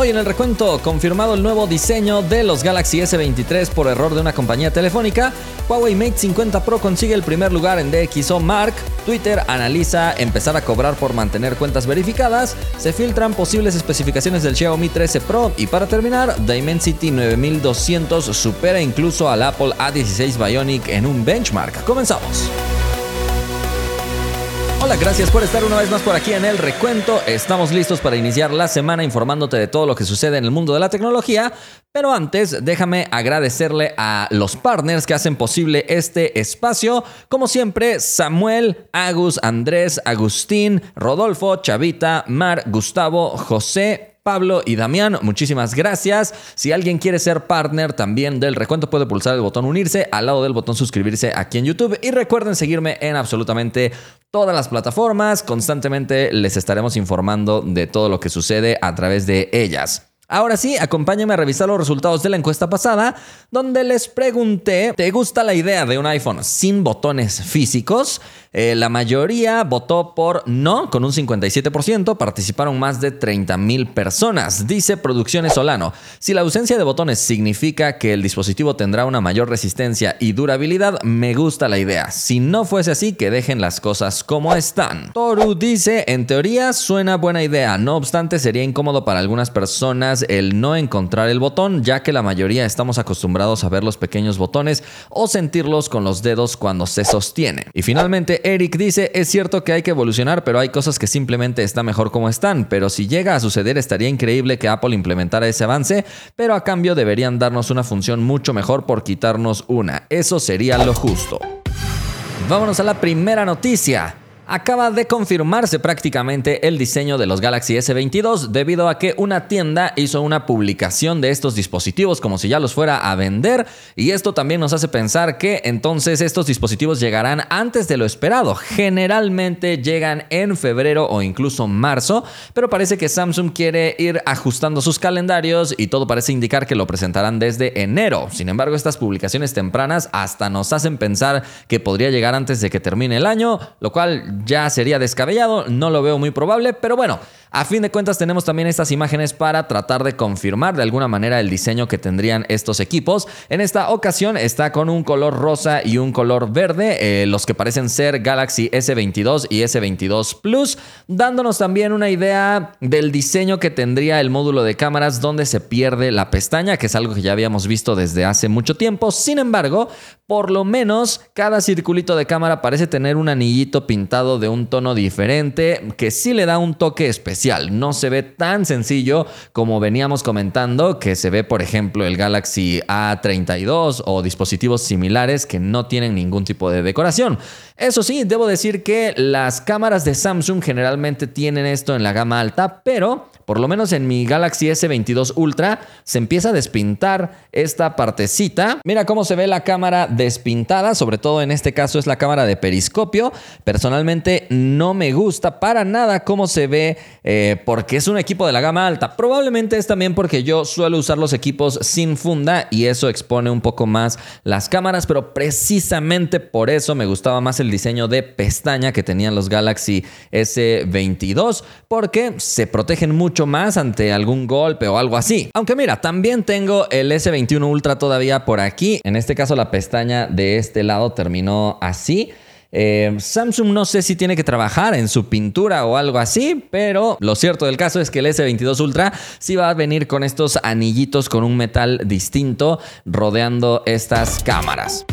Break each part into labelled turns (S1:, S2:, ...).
S1: Hoy en el recuento, confirmado el nuevo diseño de los Galaxy S23 por error de una compañía telefónica, Huawei Mate 50 Pro consigue el primer lugar en DxO Mark, Twitter analiza empezar a cobrar por mantener cuentas verificadas, se filtran posibles especificaciones del Xiaomi 13 Pro y para terminar, Dimensity 9200 supera incluso al Apple A16 Bionic en un benchmark. Comenzamos. Gracias por estar una vez más por aquí en el recuento. Estamos listos para iniciar la semana informándote de todo lo que sucede en el mundo de la tecnología. Pero antes, déjame agradecerle a los partners que hacen posible este espacio. Como siempre, Samuel, Agus, Andrés, Agustín, Rodolfo, Chavita, Mar, Gustavo, José, Pablo y Damián, muchísimas gracias. Si alguien quiere ser partner también del recuento, puede pulsar el botón unirse al lado del botón suscribirse aquí en YouTube. Y recuerden seguirme en absolutamente todas las plataformas. Constantemente les estaremos informando de todo lo que sucede a través de ellas. Ahora sí, acompáñenme a revisar los resultados de la encuesta pasada, donde les pregunté, ¿te gusta la idea de un iPhone sin botones físicos? Eh, la mayoría votó por no, con un 57%, participaron más de 30 mil personas. Dice Producciones Solano, si la ausencia de botones significa que el dispositivo tendrá una mayor resistencia y durabilidad, me gusta la idea. Si no fuese así, que dejen las cosas como están. Toru dice, en teoría suena buena idea, no obstante sería incómodo para algunas personas el no encontrar el botón, ya que la mayoría estamos acostumbrados a ver los pequeños botones o sentirlos con los dedos cuando se sostiene. Y finalmente, Eric dice, es cierto que hay que evolucionar, pero hay cosas que simplemente están mejor como están, pero si llega a suceder estaría increíble que Apple implementara ese avance, pero a cambio deberían darnos una función mucho mejor por quitarnos una. Eso sería lo justo. Vámonos a la primera noticia acaba de confirmarse prácticamente el diseño de los Galaxy S22 debido a que una tienda hizo una publicación de estos dispositivos como si ya los fuera a vender y esto también nos hace pensar que entonces estos dispositivos llegarán antes de lo esperado. Generalmente llegan en febrero o incluso marzo, pero parece que Samsung quiere ir ajustando sus calendarios y todo parece indicar que lo presentarán desde enero. Sin embargo, estas publicaciones tempranas hasta nos hacen pensar que podría llegar antes de que termine el año, lo cual ya sería descabellado, no lo veo muy probable, pero bueno, a fin de cuentas tenemos también estas imágenes para tratar de confirmar de alguna manera el diseño que tendrían estos equipos. En esta ocasión está con un color rosa y un color verde, eh, los que parecen ser Galaxy S22 y S22 Plus, dándonos también una idea del diseño que tendría el módulo de cámaras donde se pierde la pestaña, que es algo que ya habíamos visto desde hace mucho tiempo. Sin embargo, por lo menos cada circulito de cámara parece tener un anillito pintado de un tono diferente que sí le da un toque especial no se ve tan sencillo como veníamos comentando, que se ve, por ejemplo, el Galaxy A32 o dispositivos similares que no tienen ningún tipo de decoración. Eso sí, debo decir que las cámaras de Samsung generalmente tienen esto en la gama alta, pero por lo menos en mi Galaxy S22 Ultra se empieza a despintar esta partecita. Mira cómo se ve la cámara despintada, sobre todo en este caso es la cámara de periscopio. Personalmente no me gusta para nada cómo se ve eh, porque es un equipo de la gama alta. Probablemente es también porque yo suelo usar los equipos sin funda y eso expone un poco más las cámaras, pero precisamente por eso me gustaba más el diseño de pestaña que tenían los Galaxy S22 porque se protegen mucho más ante algún golpe o algo así. Aunque mira, también tengo el S21 Ultra todavía por aquí. En este caso la pestaña de este lado terminó así. Eh, Samsung no sé si tiene que trabajar en su pintura o algo así, pero lo cierto del caso es que el S22 Ultra sí va a venir con estos anillitos con un metal distinto rodeando estas cámaras.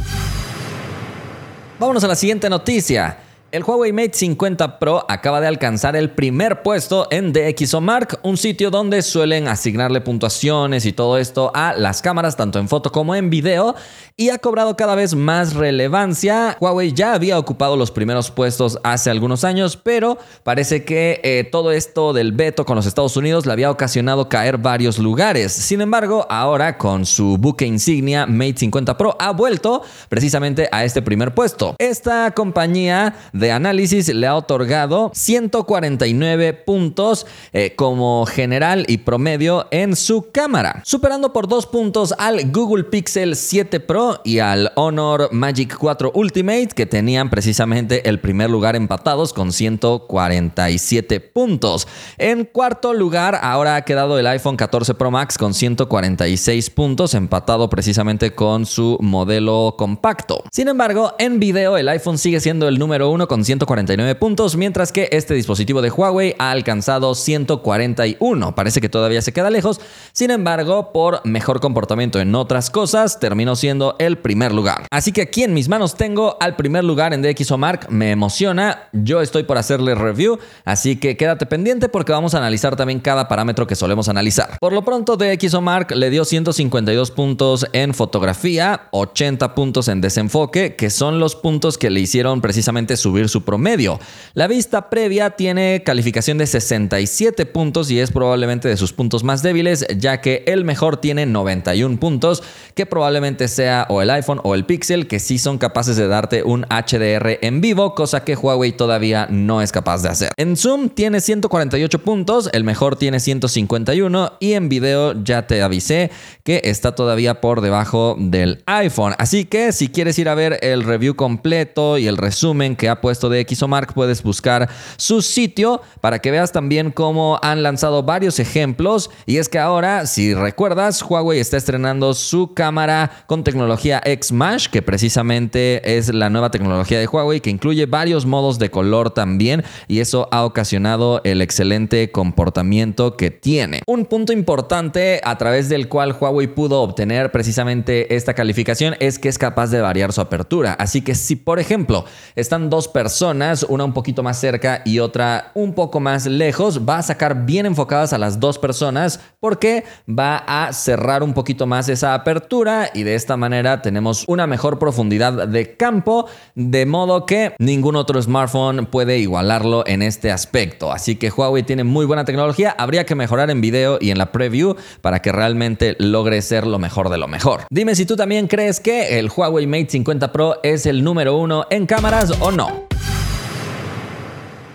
S1: Vámonos a la siguiente noticia. El Huawei Mate 50 Pro acaba de alcanzar el primer puesto en DxOMark, un sitio donde suelen asignarle puntuaciones y todo esto a las cámaras, tanto en foto como en video, y ha cobrado cada vez más relevancia. Huawei ya había ocupado los primeros puestos hace algunos años, pero parece que eh, todo esto del veto con los Estados Unidos le había ocasionado caer varios lugares. Sin embargo, ahora con su buque insignia Mate 50 Pro ha vuelto precisamente a este primer puesto. Esta compañía de análisis le ha otorgado 149 puntos eh, como general y promedio en su cámara, superando por dos puntos al Google Pixel 7 Pro 4 y al Honor Magic 4 Ultimate que tenían precisamente el primer lugar empatados con 147 puntos. En cuarto lugar ahora ha quedado el iPhone 14 Pro Max con 146 puntos empatado precisamente con su modelo compacto. Sin embargo, en video el iPhone sigue siendo el número uno con 149 puntos mientras que este dispositivo de Huawei ha alcanzado 141. Parece que todavía se queda lejos. Sin embargo, por mejor comportamiento en otras cosas, terminó siendo el primer lugar. Así que aquí en mis manos tengo al primer lugar en DxOMark. Me emociona. Yo estoy por hacerle review. Así que quédate pendiente porque vamos a analizar también cada parámetro que solemos analizar. Por lo pronto, DxOMark le dio 152 puntos en fotografía, 80 puntos en desenfoque, que son los puntos que le hicieron precisamente subir su promedio. La vista previa tiene calificación de 67 puntos y es probablemente de sus puntos más débiles, ya que el mejor tiene 91 puntos, que probablemente sea o el iPhone o el Pixel, que sí son capaces de darte un HDR en vivo, cosa que Huawei todavía no es capaz de hacer. En Zoom tiene 148 puntos, el mejor tiene 151 y en video ya te avisé que está todavía por debajo del iPhone. Así que si quieres ir a ver el review completo y el resumen que ha puesto de Xomark, puedes buscar su sitio para que veas también cómo han lanzado varios ejemplos. Y es que ahora, si recuerdas, Huawei está estrenando su cámara con tecnología X-Mash, que precisamente es la nueva tecnología de Huawei que incluye varios modos de color también y eso ha ocasionado el excelente comportamiento que tiene. Un punto importante a través del cual Huawei pudo obtener precisamente esta calificación es que es capaz de variar su apertura. Así que si por ejemplo están dos personas, una un poquito más cerca y otra un poco más lejos, va a sacar bien enfocadas a las dos personas porque va a cerrar un poquito más esa apertura y de esta manera tenemos una mejor profundidad de campo, de modo que ningún otro smartphone puede igualarlo en este aspecto. Así que Huawei tiene muy buena tecnología, habría que mejorar en video y en la preview para que realmente logre ser lo mejor de lo mejor. Dime si tú también crees que el Huawei Mate 50 Pro es el número uno en cámaras o no.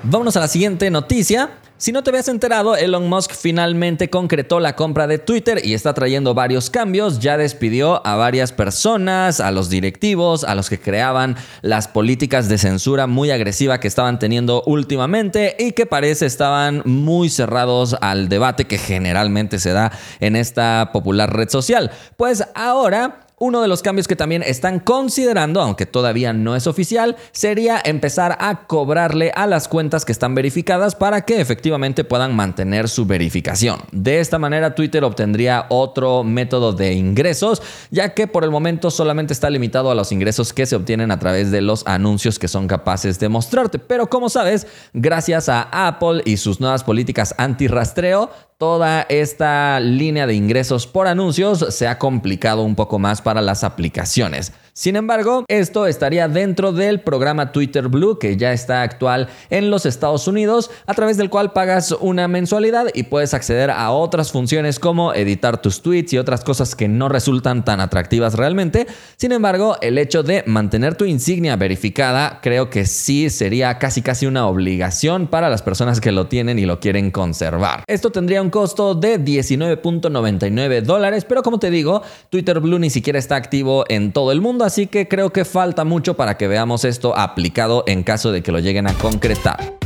S1: Vámonos a la siguiente noticia. Si no te habías enterado, Elon Musk finalmente concretó la compra de Twitter y está trayendo varios cambios. Ya despidió a varias personas, a los directivos, a los que creaban las políticas de censura muy agresiva que estaban teniendo últimamente y que parece estaban muy cerrados al debate que generalmente se da en esta popular red social. Pues ahora uno de los cambios que también están considerando, aunque todavía no es oficial, sería empezar a cobrarle a las cuentas que están verificadas para que efectivamente puedan mantener su verificación. De esta manera Twitter obtendría otro método de ingresos, ya que por el momento solamente está limitado a los ingresos que se obtienen a través de los anuncios que son capaces de mostrarte. Pero como sabes, gracias a Apple y sus nuevas políticas anti-rastreo, toda esta línea de ingresos por anuncios se ha complicado un poco más para las aplicaciones. Sin embargo, esto estaría dentro del programa Twitter Blue que ya está actual en los Estados Unidos, a través del cual pagas una mensualidad y puedes acceder a otras funciones como editar tus tweets y otras cosas que no resultan tan atractivas realmente. Sin embargo, el hecho de mantener tu insignia verificada creo que sí sería casi casi una obligación para las personas que lo tienen y lo quieren conservar. Esto tendría un costo de 19.99 dólares, pero como te digo, Twitter Blue ni siquiera está activo en todo el mundo así que creo que falta mucho para que veamos esto aplicado en caso de que lo lleguen a concretar.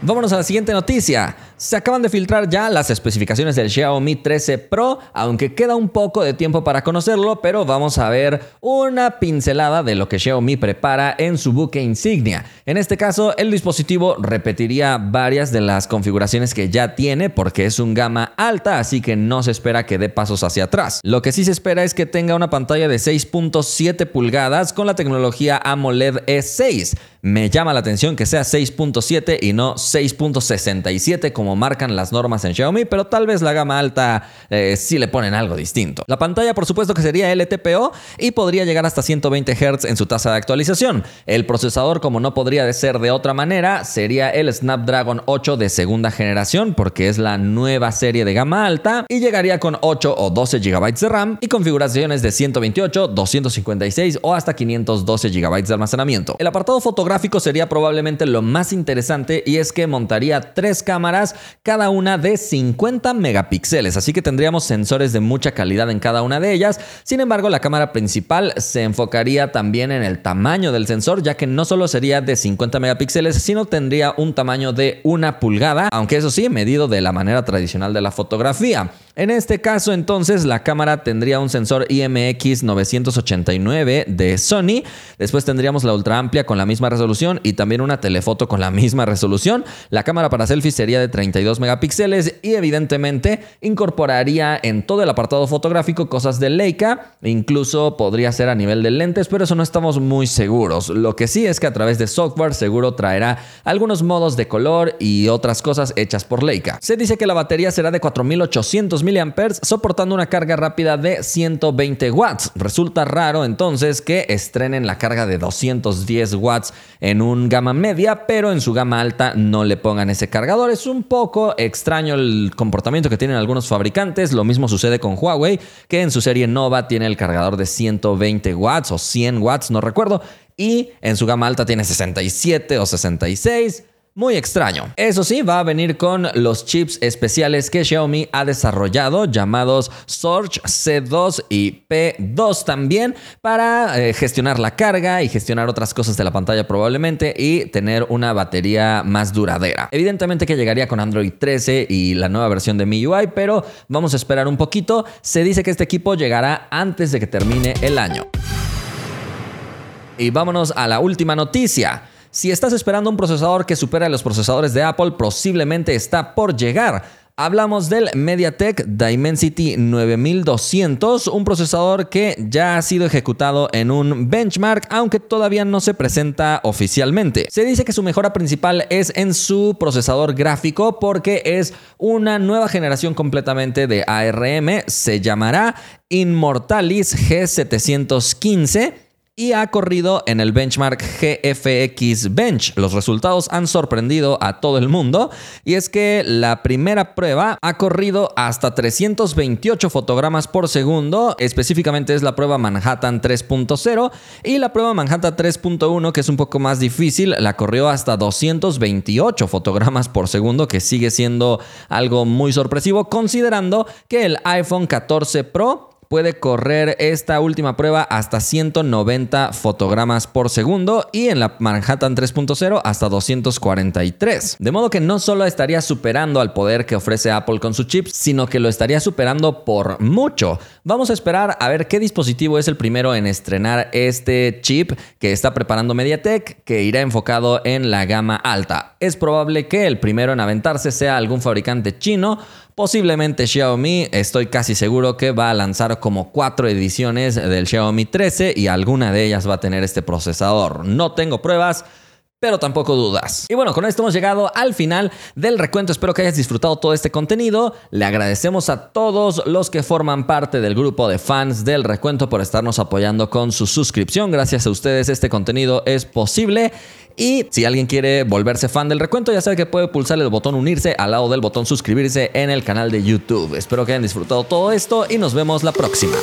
S1: Vámonos a la siguiente noticia. Se acaban de filtrar ya las especificaciones del Xiaomi 13 Pro, aunque queda un poco de tiempo para conocerlo, pero vamos a ver una pincelada de lo que Xiaomi prepara en su buque insignia. En este caso, el dispositivo repetiría varias de las configuraciones que ya tiene porque es un gama alta, así que no se espera que dé pasos hacia atrás. Lo que sí se espera es que tenga una pantalla de 6.7 pulgadas con la tecnología AMOLED E6. Me llama la atención que sea 6.7 y no 6.67 como marcan las normas en Xiaomi, pero tal vez la gama alta eh, sí le ponen algo distinto. La pantalla por supuesto que sería LTPO y podría llegar hasta 120 Hz en su tasa de actualización. El procesador como no podría ser de otra manera sería el Snapdragon 8 de segunda generación porque es la nueva serie de gama alta y llegaría con 8 o 12 GB de RAM y configuraciones de 128, 256 o hasta 512 GB de almacenamiento. El apartado fotográfico sería probablemente lo más interesante y es que montaría tres cámaras cada una de 50 megapíxeles, así que tendríamos sensores de mucha calidad en cada una de ellas. Sin embargo, la cámara principal se enfocaría también en el tamaño del sensor, ya que no solo sería de 50 megapíxeles, sino tendría un tamaño de una pulgada, aunque eso sí, medido de la manera tradicional de la fotografía. En este caso, entonces, la cámara tendría un sensor IMX 989 de Sony. Después tendríamos la ultra amplia con la misma resolución y también una telefoto con la misma resolución. La cámara para selfies sería de 32 megapíxeles y evidentemente incorporaría en todo el apartado fotográfico cosas de Leica. Incluso podría ser a nivel de lentes, pero eso no estamos muy seguros. Lo que sí es que a través de software seguro traerá algunos modos de color y otras cosas hechas por Leica. Se dice que la batería será de 4800 mAh soportando una carga rápida de 120 watts. Resulta raro entonces que estrenen la carga de 210 watts en un gama media, pero en su gama alta no le pongan ese cargador. Es un poco extraño el comportamiento que tienen algunos fabricantes. Lo mismo sucede con Huawei, que en su serie Nova tiene el cargador de 120 watts o 100 watts, no recuerdo, y en su gama alta tiene 67 o 66. Muy extraño. Eso sí, va a venir con los chips especiales que Xiaomi ha desarrollado, llamados Surge C2 y P2 también, para eh, gestionar la carga y gestionar otras cosas de la pantalla probablemente y tener una batería más duradera. Evidentemente que llegaría con Android 13 y la nueva versión de MIUI, pero vamos a esperar un poquito. Se dice que este equipo llegará antes de que termine el año. Y vámonos a la última noticia. Si estás esperando un procesador que supera los procesadores de Apple, posiblemente está por llegar. Hablamos del MediaTek Dimensity 9200, un procesador que ya ha sido ejecutado en un benchmark, aunque todavía no se presenta oficialmente. Se dice que su mejora principal es en su procesador gráfico porque es una nueva generación completamente de ARM, se llamará Immortalis G715 y ha corrido en el benchmark GFX Bench. Los resultados han sorprendido a todo el mundo y es que la primera prueba ha corrido hasta 328 fotogramas por segundo, específicamente es la prueba Manhattan 3.0 y la prueba Manhattan 3.1 que es un poco más difícil, la corrió hasta 228 fotogramas por segundo, que sigue siendo algo muy sorpresivo considerando que el iPhone 14 Pro puede correr esta última prueba hasta 190 fotogramas por segundo y en la Manhattan 3.0 hasta 243. De modo que no solo estaría superando al poder que ofrece Apple con su chip, sino que lo estaría superando por mucho. Vamos a esperar a ver qué dispositivo es el primero en estrenar este chip que está preparando MediaTek, que irá enfocado en la gama alta. Es probable que el primero en aventarse sea algún fabricante chino Posiblemente Xiaomi, estoy casi seguro que va a lanzar como cuatro ediciones del Xiaomi 13 y alguna de ellas va a tener este procesador. No tengo pruebas, pero tampoco dudas. Y bueno, con esto hemos llegado al final del recuento. Espero que hayas disfrutado todo este contenido. Le agradecemos a todos los que forman parte del grupo de fans del recuento por estarnos apoyando con su suscripción. Gracias a ustedes este contenido es posible. Y si alguien quiere volverse fan del recuento, ya sabe que puede pulsar el botón unirse al lado del botón suscribirse en el canal de YouTube. Espero que hayan disfrutado todo esto y nos vemos la próxima.